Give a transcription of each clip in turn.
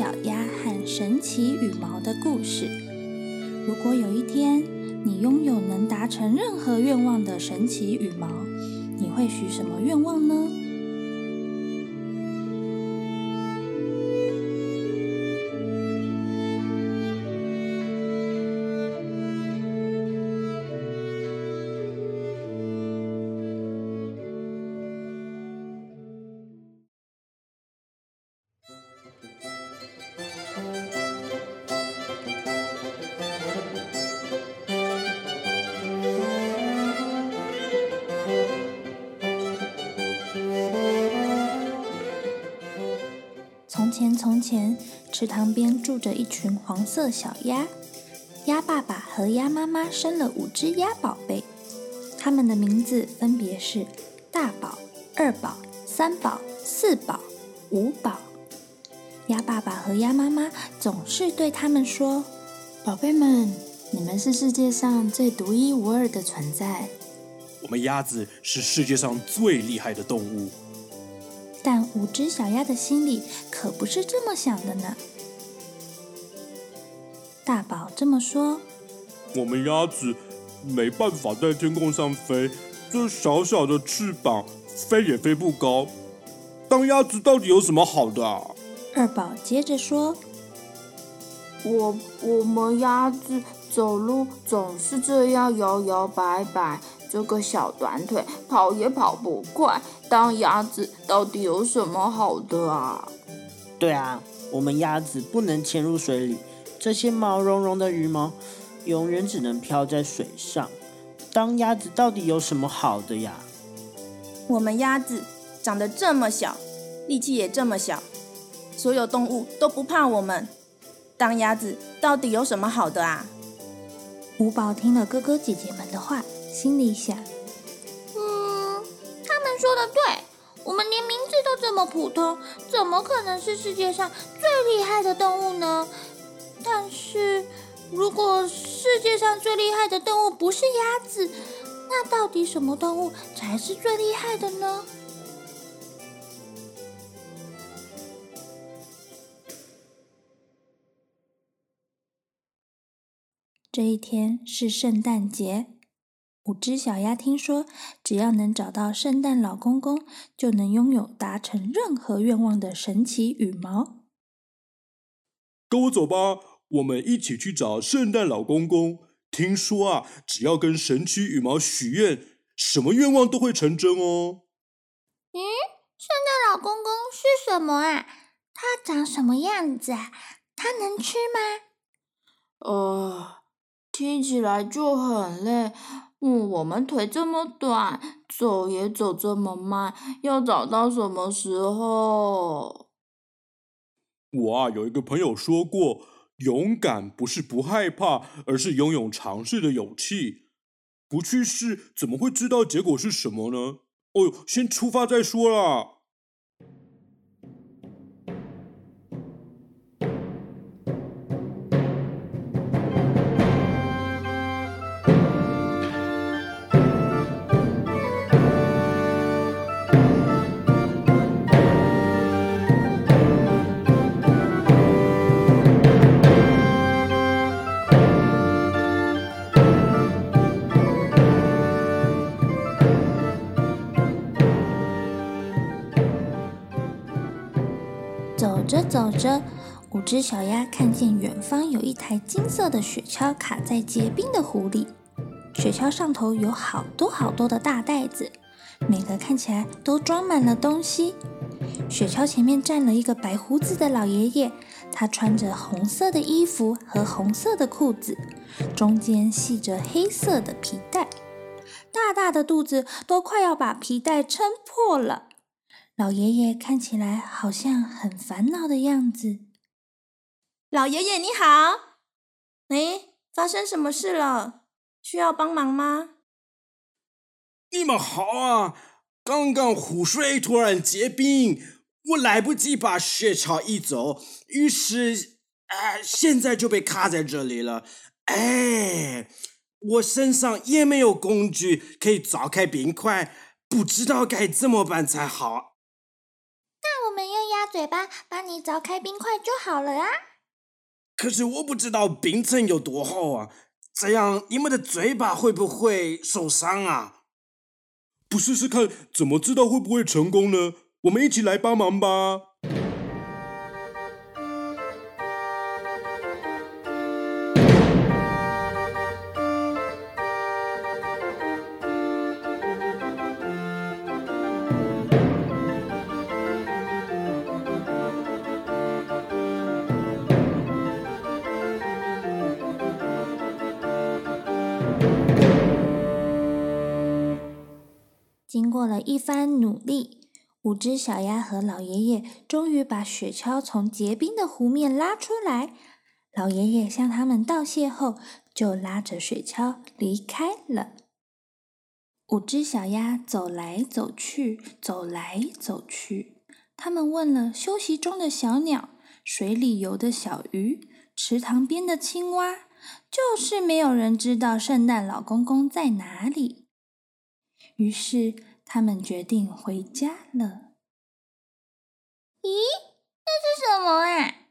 小鸭和神奇羽毛的故事。如果有一天你拥有能达成任何愿望的神奇羽毛，你会许什么愿望呢？池塘边住着一群黄色小鸭。鸭爸爸和鸭妈妈生了五只鸭宝贝，它们的名字分别是大宝、二宝、三宝、四宝、五宝。鸭爸爸和鸭妈妈总是对他们说：“宝贝们，你们是世界上最独一无二的存在。我们鸭子是世界上最厉害的动物。”但五只小鸭的心里可不是这么想的呢。大宝这么说：“我们鸭子没办法在天空上飞，这小小的翅膀飞也飞不高。当鸭子到底有什么好的？”二宝接着说：“我我们鸭子走路总是这样摇摇摆摆。”这个小短腿跑也跑不快，当鸭子到底有什么好的啊？对啊，我们鸭子不能潜入水里，这些毛茸茸的羽毛永远只能飘在水上。当鸭子到底有什么好的呀？我们鸭子长得这么小，力气也这么小，所有动物都不怕我们。当鸭子到底有什么好的啊？五宝听了哥哥姐姐们的话。心里想：“嗯，他们说的对，我们连名字都这么普通，怎么可能是世界上最厉害的动物呢？但是，如果世界上最厉害的动物不是鸭子，那到底什么动物才是最厉害的呢？”这一天是圣诞节。五只小鸭听说，只要能找到圣诞老公公，就能拥有达成任何愿望的神奇羽毛。跟我走吧，我们一起去找圣诞老公公。听说啊，只要跟神奇羽毛许愿，什么愿望都会成真哦。嗯，圣诞老公公是什么啊？他长什么样子啊？他能吃吗？呃，听起来就很累。嗯，我们腿这么短，走也走这么慢，要找到什么时候？我啊，有一个朋友说过，勇敢不是不害怕，而是拥有尝试的勇气。不去试，怎么会知道结果是什么呢？哦，先出发再说啦。走着走着，五只小鸭看见远方有一台金色的雪橇卡在结冰的湖里，雪橇上头有好多好多的大袋子，每个看起来都装满了东西。雪橇前面站了一个白胡子的老爷爷，他穿着红色的衣服和红色的裤子，中间系着黑色的皮带，大大的肚子都快要把皮带撑破了。老爷爷看起来好像很烦恼的样子。老爷爷你好，哎，发生什么事了？需要帮忙吗？你们好啊！刚刚湖水突然结冰，我来不及把雪橇移走，于是，啊，现在就被卡在这里了。哎，我身上也没有工具可以凿开冰块，不知道该怎么办才好。嘴巴帮你凿开冰块就好了啊！可是我不知道冰层有多厚啊，这样你们的嘴巴会不会受伤啊？不试试看，怎么知道会不会成功呢？我们一起来帮忙吧！一番努力，五只小鸭和老爷爷终于把雪橇从结冰的湖面拉出来。老爷爷向他们道谢后，就拉着雪橇离开了。五只小鸭走来走去，走来走去。他们问了休息中的小鸟、水里游的小鱼、池塘边的青蛙，就是没有人知道圣诞老公公在哪里。于是，他们决定回家了。咦，那是什么啊？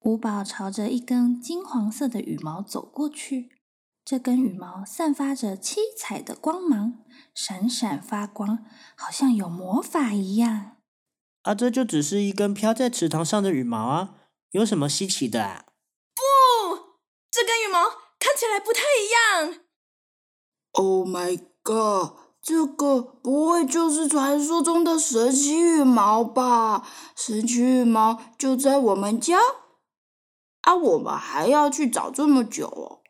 五宝朝着一根金黄色的羽毛走过去，这根羽毛散发着七彩的光芒，闪闪发光，好像有魔法一样。啊，这就只是一根飘在池塘上的羽毛啊，有什么稀奇的啊？不，这根羽毛看起来不太一样。Oh my god！这个不会就是传说中的神奇羽毛吧？神奇羽毛就在我们家，啊，我们还要去找这么久哦。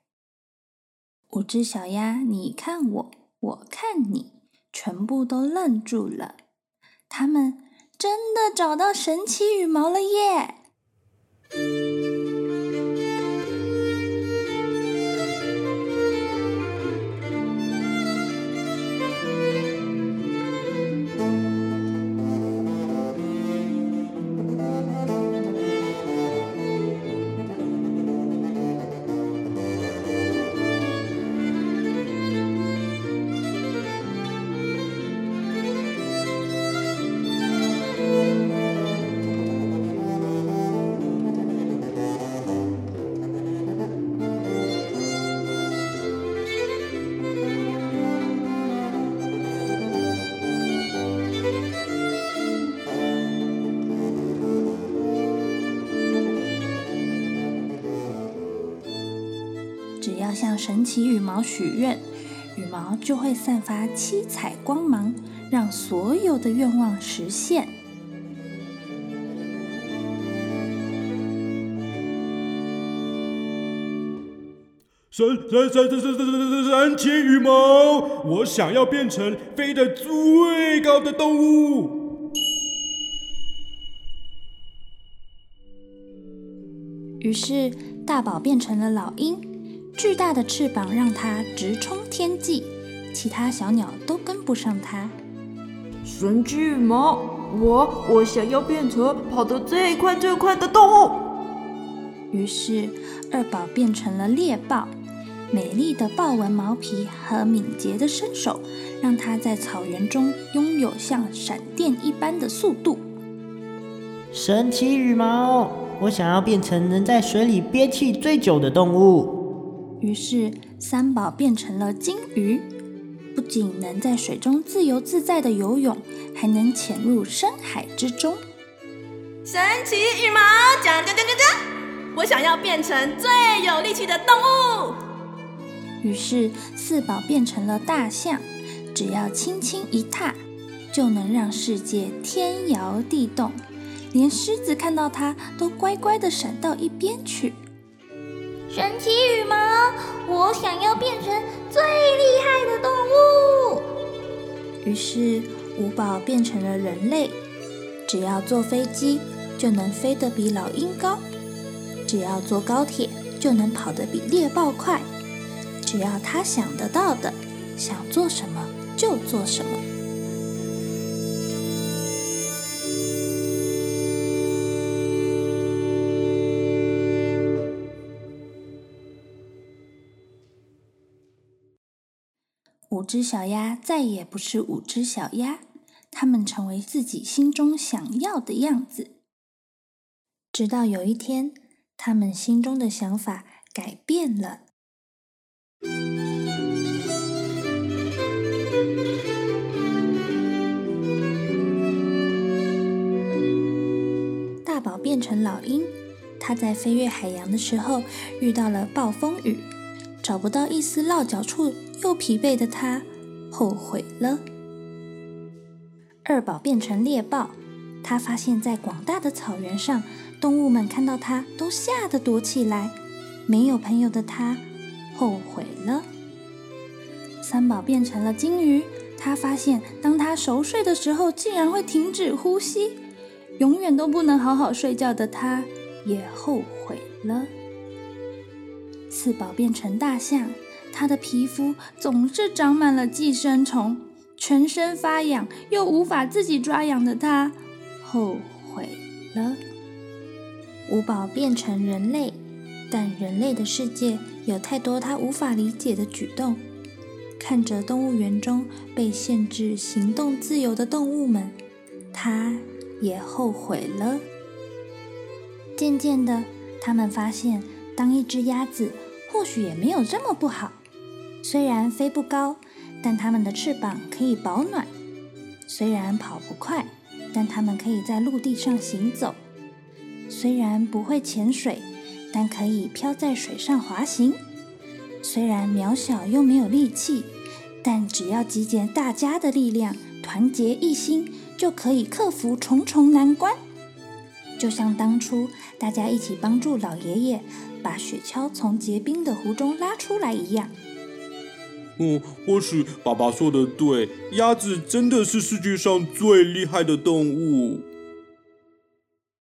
五只小鸭，你看我，我看你，全部都愣住了。他们真的找到神奇羽毛了耶！要向神奇羽毛许愿羽毛就会散发七彩光芒让所有的愿望实现。神神神神神神神神神奇羽毛我想要变成飞得最高的动物。于是大宝变成了老鹰巨大的翅膀让它直冲天际，其他小鸟都跟不上它。神奇羽毛，我我想要变成跑得最快最快的动物。于是，二宝变成了猎豹，美丽的豹纹毛皮和敏捷的身手，让它在草原中拥有像闪电一般的速度。神奇羽毛，我想要变成能在水里憋气最久的动物。于是，三宝变成了金鱼，不仅能在水中自由自在的游泳，还能潜入深海之中。神奇羽毛，讲讲讲讲讲，我想要变成最有力气的动物。于是，四宝变成了大象，只要轻轻一踏，就能让世界天摇地动，连狮子看到它都乖乖的闪到一边去。神奇羽毛，我想要变成最厉害的动物。于是，五宝变成了人类，只要坐飞机就能飞得比老鹰高，只要坐高铁就能跑得比猎豹快，只要他想得到的，想做什么就做什么。五只小鸭再也不是五只小鸭，它们成为自己心中想要的样子。直到有一天，它们心中的想法改变了。大宝变成老鹰，它在飞越海洋的时候遇到了暴风雨，找不到一丝落脚处，又疲惫的它后悔了。二宝变成猎豹，它发现，在广大的草原上，动物们看到它都吓得躲起来。没有朋友的它后悔了。三宝变成了金鱼，它发现，当它熟睡的时候，竟然会停止呼吸，永远都不能好好睡觉的它也后悔了。四宝变成大象，它的皮肤总是长满了寄生虫，全身发痒，又无法自己抓痒的它后悔了。五宝变成人类，但人类的世界有太多他无法理解的举动。看着动物园中被限制行动自由的动物们，他也后悔了。渐渐的，他们发现，当一只鸭子或许也没有这么不好。虽然飞不高，但它们的翅膀可以保暖；虽然跑不快，但它们可以在陆地上行走；虽然不会潜水，但可以漂在水上滑行。虽然渺小又没有力气，但只要集结大家的力量，团结一心，就可以克服重重难关。就像当初大家一起帮助老爷爷把雪橇从结冰的湖中拉出来一样。嗯，或许爸爸说的对，鸭子真的是世界上最厉害的动物。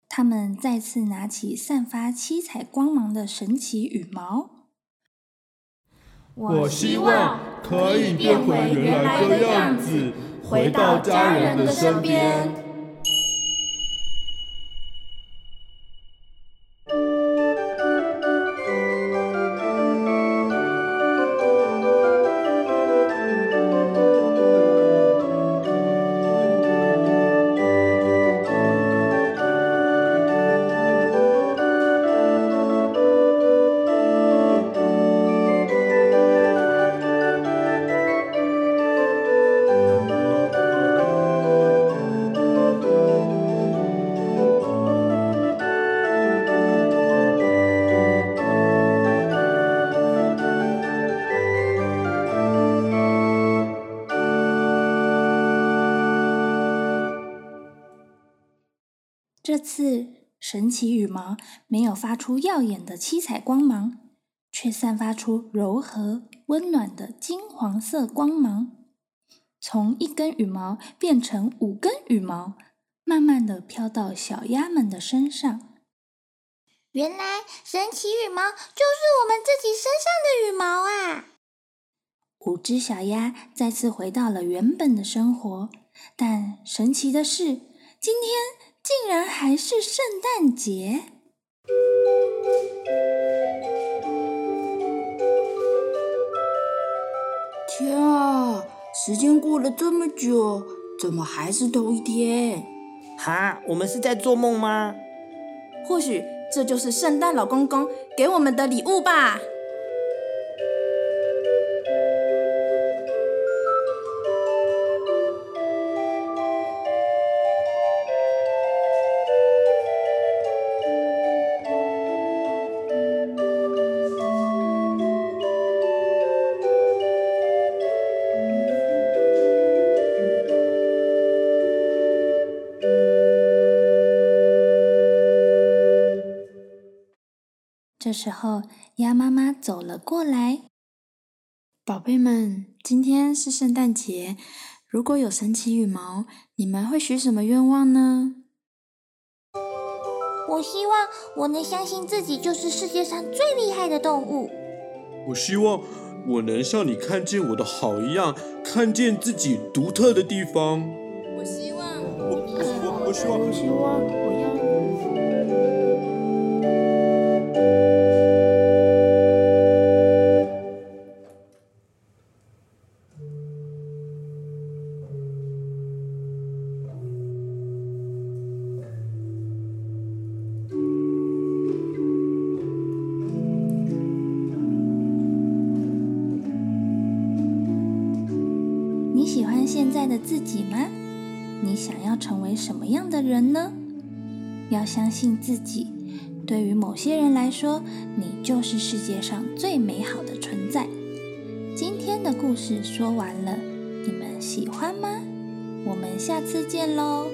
他们再次拿起散发七彩光芒的神奇羽毛。我希望可以变回原来的样子，回到家人的身边。这次神奇羽毛没有发出耀眼的七彩光芒，却散发出柔和温暖的金黄色光芒，从一根羽毛变成五根羽毛，慢慢的飘到小鸭们的身上。原来神奇羽毛就是我们自己身上的羽毛啊！五只小鸭再次回到了原本的生活，但神奇的是，今天。竟然还是圣诞节！天啊，时间过了这么久，怎么还是同一天？哈，我们是在做梦吗？或许这就是圣诞老公公给我们的礼物吧。这时候，鸭妈妈走了过来。宝贝们，今天是圣诞节，如果有神奇羽毛，你们会许什么愿望呢？我希望我能相信自己就是世界上最厉害的动物。我希望我能像你看见我的好一样，看见自己独特的地方。我希望，我我我希望，我希望现在的自己吗？你想要成为什么样的人呢？要相信自己。对于某些人来说，你就是世界上最美好的存在。今天的故事说完了，你们喜欢吗？我们下次见喽！